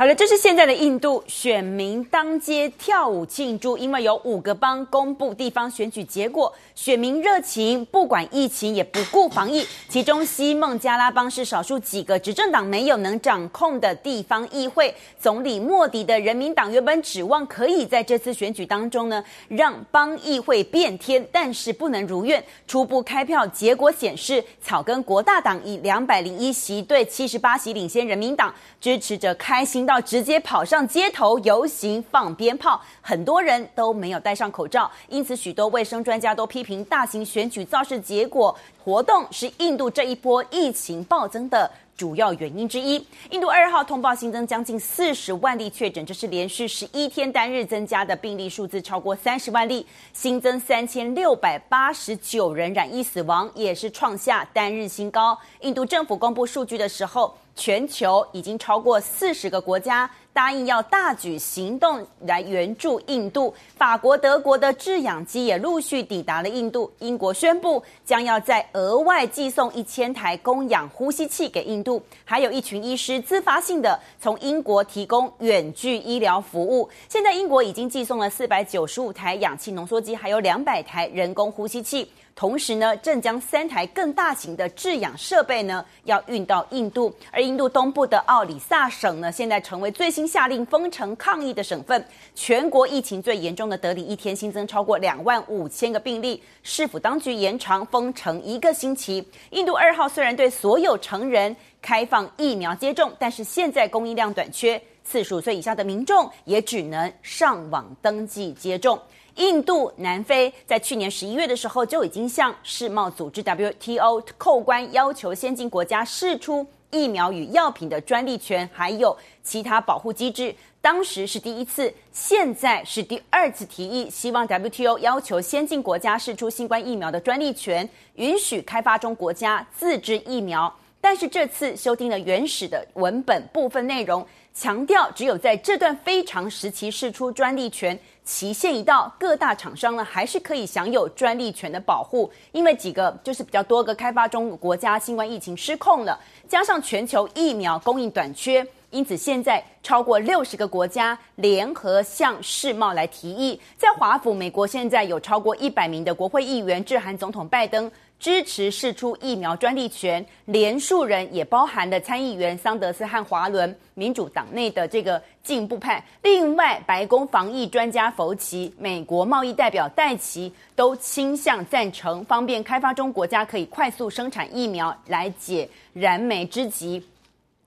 好了，这是现在的印度，选民当街跳舞庆祝，因为有五个邦公布地方选举结果，选民热情，不管疫情也不顾防疫。其中西孟加拉邦是少数几个执政党没有能掌控的地方议会，总理莫迪的人民党原本指望可以在这次选举当中呢，让邦议会变天，但是不能如愿。初步开票结果显示，草根国大党以两百零一席对七十八席领先人民党，支持者开心到直接跑上街头游行放鞭炮，很多人都没有戴上口罩，因此许多卫生专家都批评大型选举造势结果活动是印度这一波疫情暴增的主要原因之一。印度二号通报新增将近四十万例确诊，这是连续十一天单日增加的病例数字超过三十万例，新增三千六百八十九人染疫死亡，也是创下单日新高。印度政府公布数据的时候。全球已经超过四十个国家答应要大举行动来援助印度，法国、德国的制氧机也陆续抵达了印度。英国宣布将要再额外寄送一千台供氧呼吸器给印度，还有一群医师自发性的从英国提供远距医疗服务。现在英国已经寄送了四百九十五台氧气浓缩机，还有两百台人工呼吸器。同时呢，正将三台更大型的制氧设备呢，要运到印度。而印度东部的奥里萨省呢，现在成为最新下令封城抗议的省份。全国疫情最严重的德里，一天新增超过两万五千个病例。市府当局延长封城一个星期。印度二号虽然对所有成人开放疫苗接种，但是现在供应量短缺，四十五岁以下的民众也只能上网登记接种。印度、南非在去年十一月的时候就已经向世贸组织 WTO 扣关，要求先进国家释出疫苗与药品的专利权，还有其他保护机制。当时是第一次，现在是第二次提议，希望 WTO 要求先进国家释出新冠疫苗的专利权，允许开发中国家自制疫苗。但是这次修订了原始的文本部分内容，强调只有在这段非常时期释出专利权。期限一到，各大厂商呢还是可以享有专利权的保护，因为几个就是比较多个开发中国家新冠疫情失控了，加上全球疫苗供应短缺，因此现在超过六十个国家联合向世贸来提议，在华府，美国现在有超过一百名的国会议员致函总统拜登。支持释出疫苗专利权，连数人也包含了参议员桑德斯和华伦民主党内的这个进步派。另外，白宫防疫专家弗奇、美国贸易代表戴奇都倾向赞成，方便开发中国家可以快速生产疫苗来解燃眉之急。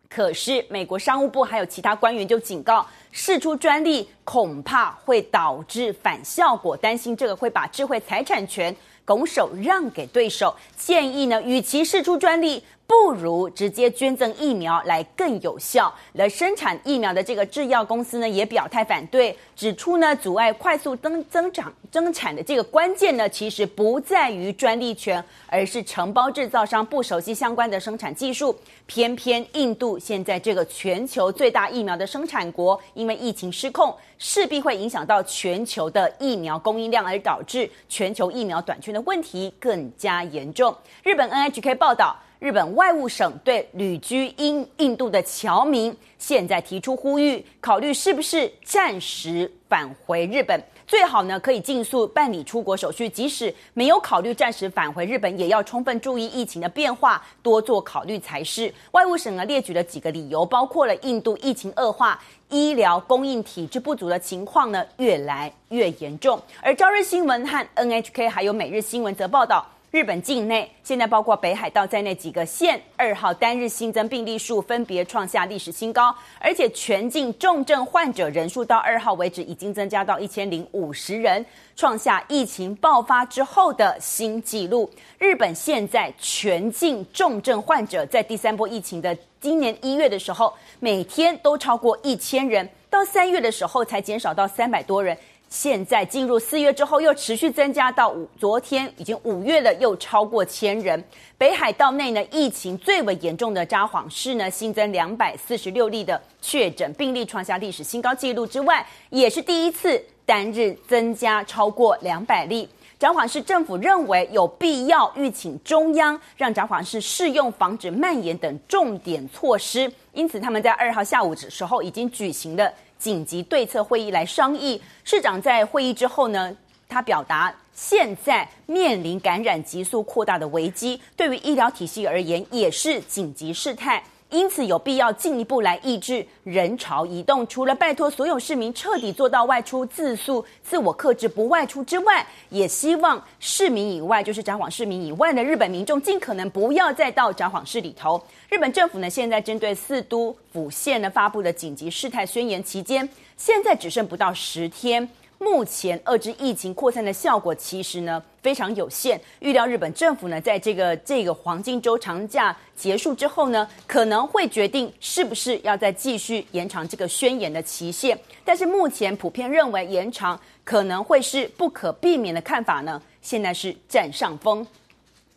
可是，美国商务部还有其他官员就警告，释出专利恐怕会导致反效果，担心这个会把智慧财产权。拱手让给对手，建议呢，与其试出专利，不如直接捐赠疫苗来更有效。而生产疫苗的这个制药公司呢，也表态反对，指出呢，阻碍快速增增长增产的这个关键呢，其实不在于专利权，而是承包制造商不熟悉相关的生产技术。偏偏印度现在这个全球最大疫苗的生产国，因为疫情失控，势必会影响到全球的疫苗供应量，而导致全球疫苗短缺的问题更加严重。日本 NHK 报道。日本外务省对旅居英印度的侨民现在提出呼吁，考虑是不是暂时返回日本，最好呢可以尽速办理出国手续。即使没有考虑暂时返回日本，也要充分注意疫情的变化，多做考虑才是。外务省呢列举了几个理由，包括了印度疫情恶化、医疗供应体制不足的情况呢越来越严重。而朝日新闻和 NHK 还有每日新闻则报道。日本境内现在包括北海道在内几个县，二号单日新增病例数分别创下历史新高，而且全境重症患者人数到二号为止已经增加到一千零五十人，创下疫情爆发之后的新纪录。日本现在全境重症患者在第三波疫情的今年一月的时候，每天都超过一千人，到三月的时候才减少到三百多人。现在进入四月之后，又持续增加到五，昨天已经五月了，又超过千人。北海道内呢，疫情最为严重的札幌市呢，新增两百四十六例的确诊病例，创下历史新高纪录之外，也是第一次单日增加超过两百例。札幌市政府认为有必要预请中央让札幌市适用防止蔓延等重点措施，因此他们在二号下午的时候已经举行了紧急对策会议来商议。市长在会议之后呢，他表达现在面临感染急速扩大的危机，对于医疗体系而言也是紧急事态。因此有必要进一步来抑制人潮移动。除了拜托所有市民彻底做到外出自诉、自我克制不外出之外，也希望市民以外，就是札幌市民以外的日本民众，尽可能不要再到札幌市里头。日本政府呢，现在针对四都府县呢发布的紧急事态宣言期间，现在只剩不到十天。目前遏制疫情扩散的效果其实呢非常有限。预料日本政府呢在这个这个黄金周长假结束之后呢，可能会决定是不是要再继续延长这个宣言的期限。但是目前普遍认为延长可能会是不可避免的看法呢，现在是占上风。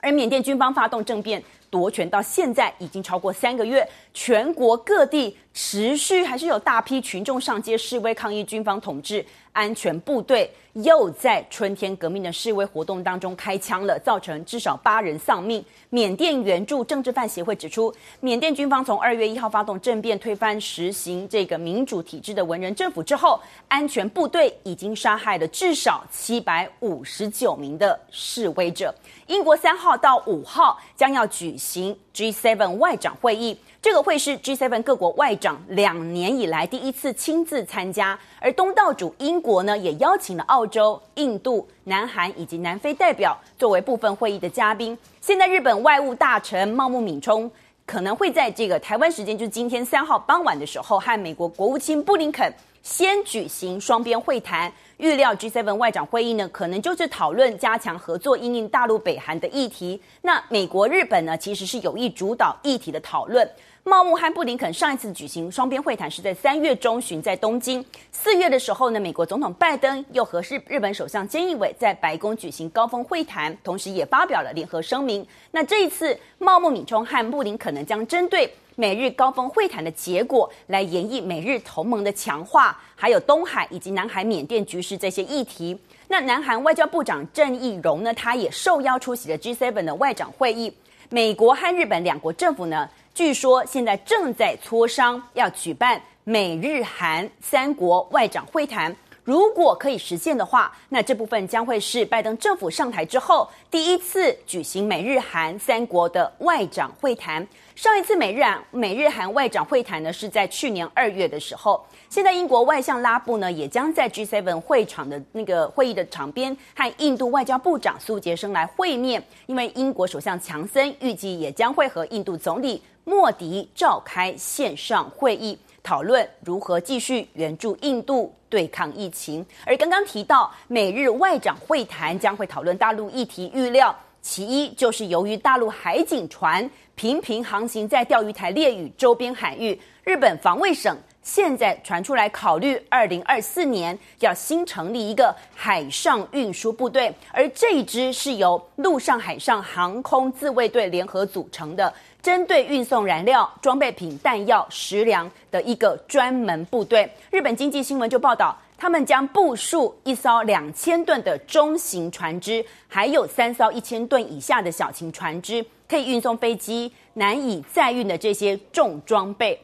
而缅甸军方发动政变夺权到现在已经超过三个月，全国各地持续还是有大批群众上街示威抗议军方统治。安全部队又在春天革命的示威活动当中开枪了，造成至少八人丧命。缅甸援助政治犯协会指出，缅甸军方从二月一号发动政变，推翻实行这个民主体制的文人政府之后，安全部队已经杀害了至少七百五十九名的示威者。英国三号到五号将要举行 G7 外长会议。这个会是 G7 各国外长两年以来第一次亲自参加，而东道主英国呢，也邀请了澳洲、印度、南韩以及南非代表作为部分会议的嘉宾。现在日本外务大臣茂木敏充可能会在这个台湾时间，就是今天三号傍晚的时候，和美国国务卿布林肯先举行双边会谈。预料 G7 外长会议呢，可能就是讨论加强合作因应大陆北韩的议题。那美国、日本呢，其实是有意主导议题的讨论。茂木和布林肯上一次举行双边会谈是在三月中旬在东京。四月的时候呢，美国总统拜登又和日日本首相菅义伟在白宫举行高峰会谈，同时也发表了联合声明。那这一次，茂木敏充和布林肯呢，将针对美日高峰会谈的结果来研议美日同盟的强化，还有东海以及南海、缅甸局势这些议题。那南韩外交部长郑义溶呢，他也受邀出席了 G7 的外长会议。美国和日本两国政府呢，据说现在正在磋商要举办美日韩三国外长会谈，如果可以实现的话，那这部分将会是拜登政府上台之后第一次举行美日韩三国的外长会谈。上一次美日韩美日韩外长会谈呢，是在去年二月的时候。现在英国外相拉布呢，也将在 G7 会场的那个会议的场边和印度外交部长苏杰生来会面，因为英国首相强森预计也将会和印度总理莫迪召开线上会议，讨论如何继续援助印度对抗疫情。而刚刚提到美日外长会谈将会讨论大陆议题，预料其一就是由于大陆海警船频频航行在钓鱼台列屿周边海域，日本防卫省。现在传出来，考虑二零二四年要新成立一个海上运输部队，而这一支是由陆上、海上航空自卫队联合组成的，针对运送燃料、装备品、弹药、食粮的一个专门部队。日本经济新闻就报道，他们将部署一艘两千吨的中型船只，还有三艘一千吨以下的小型船只，可以运送飞机难以载运的这些重装备。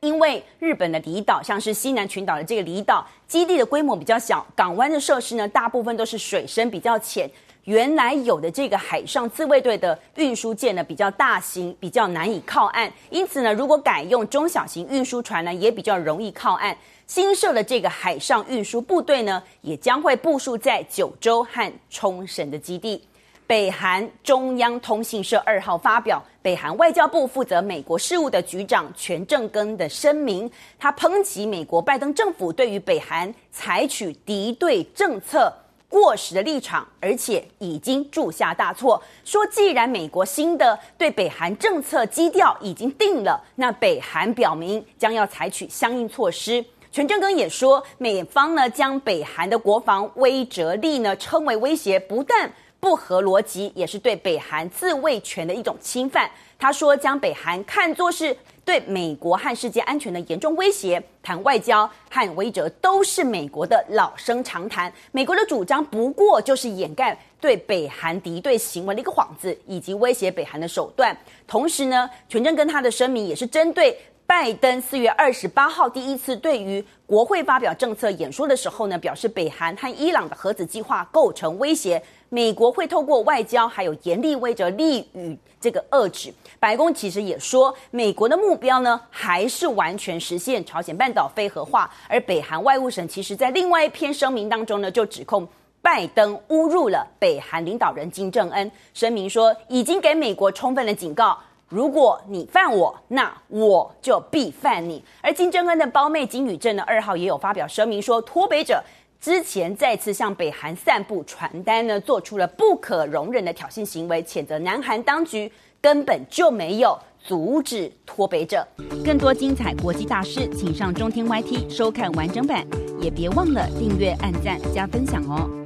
因为日本的离岛，像是西南群岛的这个离岛基地的规模比较小，港湾的设施呢，大部分都是水深比较浅。原来有的这个海上自卫队的运输舰呢，比较大型，比较难以靠岸。因此呢，如果改用中小型运输船呢，也比较容易靠岸。新设的这个海上运输部队呢，也将会部署在九州和冲绳的基地。北韩中央通信社二号发表，北韩外交部负责美国事务的局长全正根的声明，他抨击美国拜登政府对于北韩采取敌对政策过时的立场，而且已经铸下大错。说既然美国新的对北韩政策基调已经定了，那北韩表明将要采取相应措施。全正根也说，美方呢将北韩的国防威慑力呢称为威胁，不但不合逻辑，也是对北韩自卫权的一种侵犯。他说，将北韩看作是对美国和世界安全的严重威胁，谈外交和威慑都是美国的老生常谈。美国的主张不过就是掩盖对北韩敌对行为的一个幌子，以及威胁北韩的手段。同时呢，全正跟他的声明也是针对。拜登四月二十八号第一次对于国会发表政策演说的时候呢，表示北韩和伊朗的核子计划构成威胁，美国会透过外交还有严厉威慑力与这个遏制。白宫其实也说，美国的目标呢还是完全实现朝鲜半岛非核化。而北韩外务省其实在另外一篇声明当中呢，就指控拜登侮辱了北韩领导人金正恩，声明说已经给美国充分的警告。如果你犯我，那我就必犯你。而金正恩的胞妹金宇正呢，二号也有发表声明说，脱北者之前再次向北韩散布传单呢，做出了不可容忍的挑衅行为，谴责南韩当局根本就没有阻止脱北者。更多精彩国际大事，请上中天 YT 收看完整版，也别忘了订阅、按赞、加分享哦。